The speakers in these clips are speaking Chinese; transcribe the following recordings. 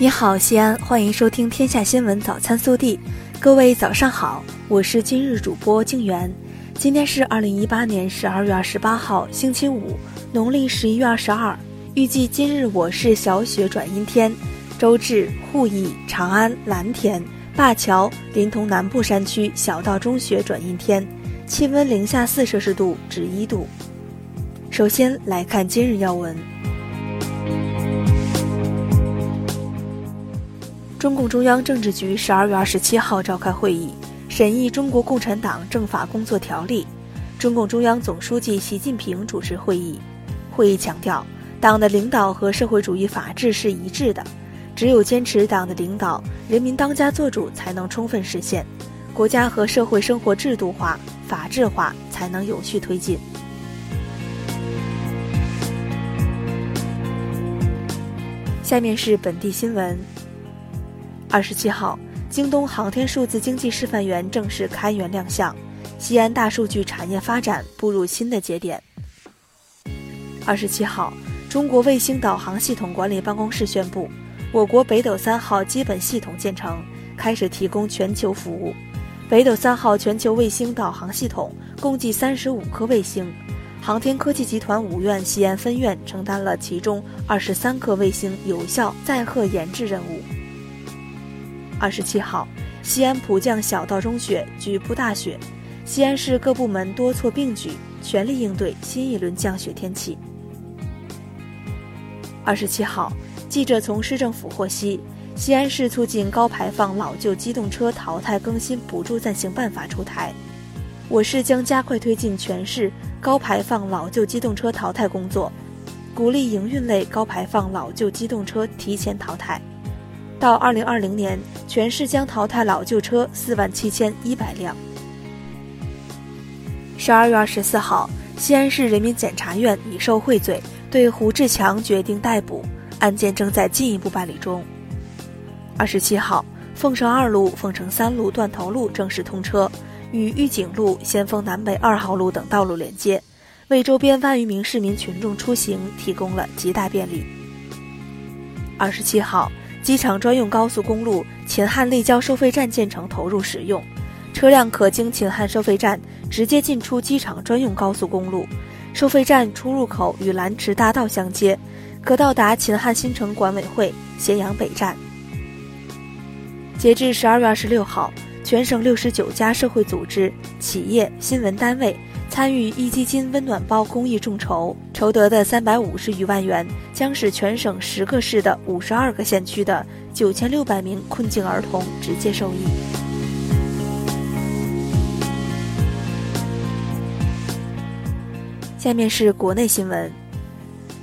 你好，西安，欢迎收听《天下新闻早餐速递》。各位早上好，我是今日主播静媛。今天是二零一八年十二月二十八号，星期五，农历十一月二十二。预计今日我市小雪转阴天，周至沪义、长安、蓝田、灞桥、临潼南部山区小到中雪转阴天，气温零下四摄氏度至一度。首先来看今日要闻。中共中央政治局十二月二十七号召开会议，审议《中国共产党政法工作条例》。中共中央总书记习近平主持会议。会议强调，党的领导和社会主义法治是一致的，只有坚持党的领导，人民当家作主，才能充分实现国家和社会生活制度化、法治化，才能有序推进。下面是本地新闻。二十七号，京东航天数字经济示范园正式开园亮相，西安大数据产业发展步入新的节点。二十七号，中国卫星导航系统管理办公室宣布，我国北斗三号基本系统建成，开始提供全球服务。北斗三号全球卫星导航系统共计三十五颗卫星，航天科技集团五院西安分院承担了其中二十三颗卫星有效载荷研制任务。二十七号，西安普降小到中雪，局部大雪。西安市各部门多措并举，全力应对新一轮降雪天气。二十七号，记者从市政府获悉，西安市促进高排放老旧机动车淘汰更新补助暂行办法出台，我市将加快推进全市高排放老旧机动车淘汰工作，鼓励营运类高排放老旧机动车提前淘汰。到二零二零年，全市将淘汰老旧车四万七千一百辆。十二月二十四号，西安市人民检察院以受贿罪对胡志强决定逮捕，案件正在进一步办理中。二十七号，凤城二路、凤城三路断头路正式通车，与玉景路、先锋南北二号路等道路连接，为周边万余名市民群众出行提供了极大便利。二十七号。机场专用高速公路秦汉立交收费站建成投入使用，车辆可经秦汉收费站直接进出机场专用高速公路。收费站出入口与蓝池大道相接，可到达秦汉新城管委会咸阳北站。截至十二月二十六号，全省六十九家社会组织、企业、新闻单位。参与壹基金温暖包公益众筹筹得的三百五十余万元，将使全省十个市的五十二个县区的九千六百名困境儿童直接受益。下面是国内新闻，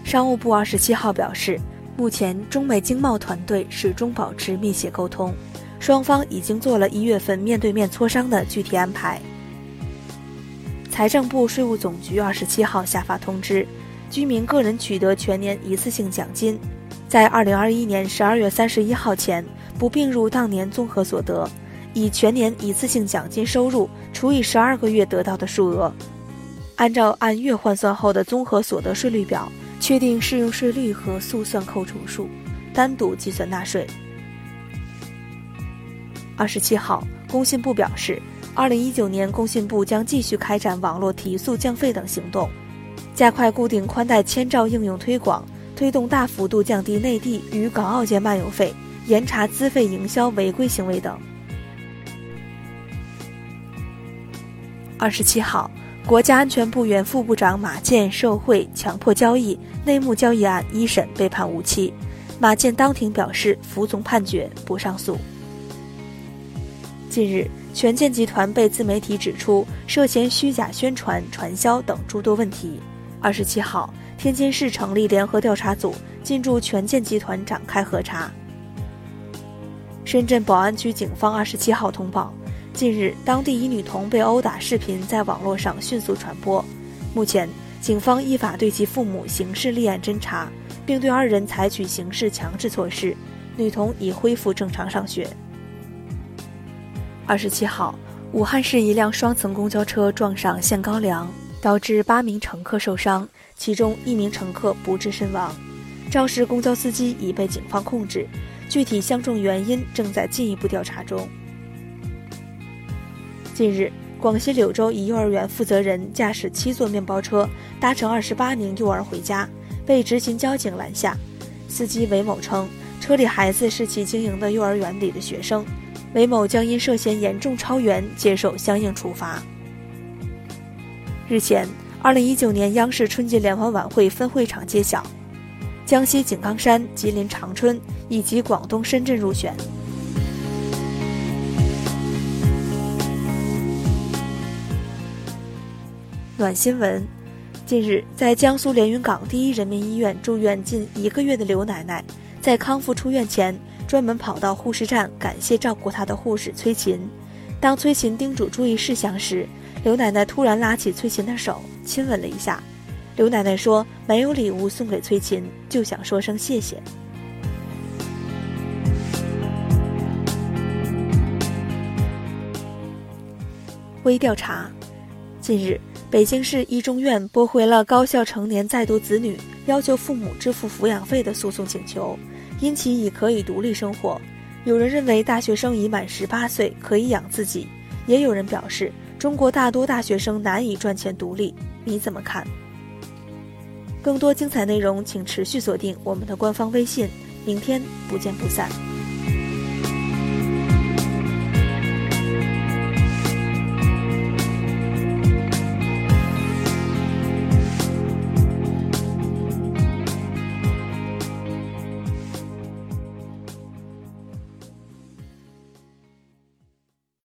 商务部二十七号表示，目前中美经贸团队始终保持密切沟通，双方已经做了一月份面对面磋商的具体安排。财政部、税务总局二十七号下发通知，居民个人取得全年一次性奖金，在二零二一年十二月三十一号前不并入当年综合所得，以全年一次性奖金收入除以十二个月得到的数额，按照按月换算后的综合所得税率表确定适用税率和速算扣除数，单独计算纳税。二十七号，工信部表示。二零一九年，工信部将继续开展网络提速降费等行动，加快固定宽带千兆应用推广，推动大幅度降低内地与港澳间漫游费，严查资费营销违规行为等。二十七号，国家安全部原副部长马建受贿、强迫交易、内幕交易案一审被判无期，马建当庭表示服从判决，不上诉。近日。权健集团被自媒体指出涉嫌虚假宣传、传销等诸多问题。二十七号，天津市成立联合调查组进驻权健集团展开核查。深圳宝安区警方二十七号通报，近日当地一女童被殴打视频在网络上迅速传播，目前警方依法对其父母刑事立案侦查，并对二人采取刑事强制措施，女童已恢复正常上学。二十七号，武汉市一辆双层公交车撞上限高梁，导致八名乘客受伤，其中一名乘客不治身亡。肇事公交司机已被警方控制，具体相中原因正在进一步调查中。近日，广西柳州一幼儿园负责人驾驶七座面包车搭乘二十八名幼儿回家，被执勤交警拦下。司机韦某称，车里孩子是其经营的幼儿园里的学生。韦某将因涉嫌严重超员接受相应处罚。日前，二零一九年央视春节联欢晚会分会场揭晓，江西井冈山、吉林长春以及广东深圳入选。暖新闻：近日，在江苏连云港第一人民医院住院近一个月的刘奶奶，在康复出院前。专门跑到护士站感谢照顾她的护士崔琴。当崔琴叮嘱注意事项时，刘奶奶突然拉起崔琴的手，亲吻了一下。刘奶奶说：“没有礼物送给崔琴，就想说声谢谢。”微调查：近日，北京市一中院驳回了高校成年在读子女要求父母支付抚养费的诉讼请求。因其已可以独立生活，有人认为大学生已满十八岁可以养自己，也有人表示中国大多大学生难以赚钱独立。你怎么看？更多精彩内容，请持续锁定我们的官方微信。明天不见不散。